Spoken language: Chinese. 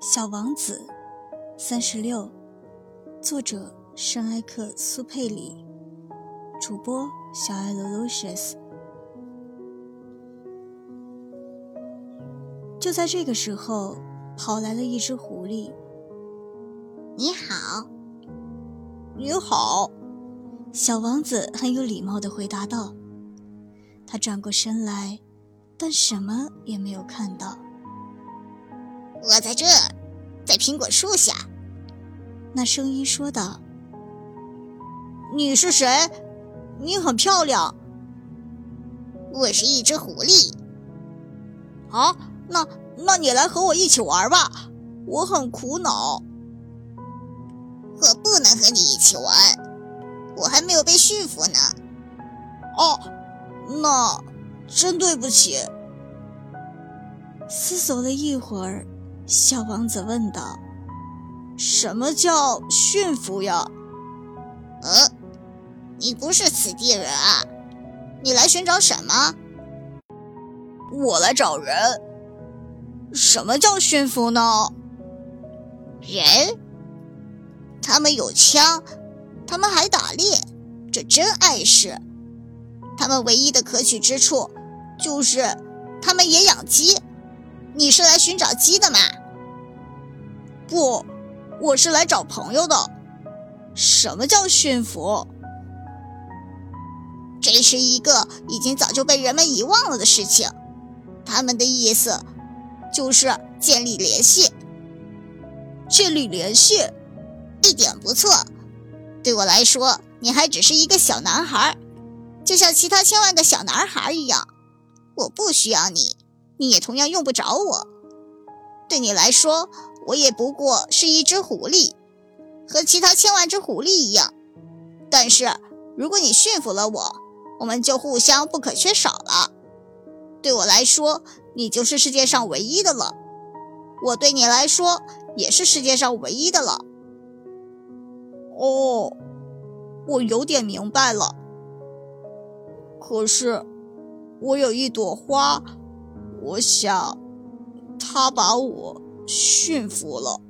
小王子，三十六，作者圣埃克苏佩里，主播小爱罗 Lucius。就在这个时候，跑来了一只狐狸。你好，你好，小王子很有礼貌的回答道。他转过身来，但什么也没有看到。我在这，在苹果树下。那声音说道：“你是谁？你很漂亮。我是一只狐狸。啊，那那你来和我一起玩吧。我很苦恼。我不能和你一起玩，我还没有被驯服呢。哦，那真对不起。思索了一会儿。小王子问道：“什么叫驯服呀？”“呃，你不是此地人啊？你来寻找什么？”“我来找人。”“什么叫驯服呢？”“人？他们有枪，他们还打猎，这真碍事。他们唯一的可取之处，就是他们也养鸡。你是来寻找鸡的吗？”不，我是来找朋友的。什么叫驯服？这是一个已经早就被人们遗忘了的事情。他们的意思就是建立联系。建立联系，一点不错。对我来说，你还只是一个小男孩，就像其他千万个小男孩一样。我不需要你，你也同样用不着我。对你来说。我也不过是一只狐狸，和其他千万只狐狸一样。但是如果你驯服了我，我们就互相不可缺少了。对我来说，你就是世界上唯一的了；我对你来说，也是世界上唯一的了。哦，我有点明白了。可是，我有一朵花，我想，它把我。驯服了。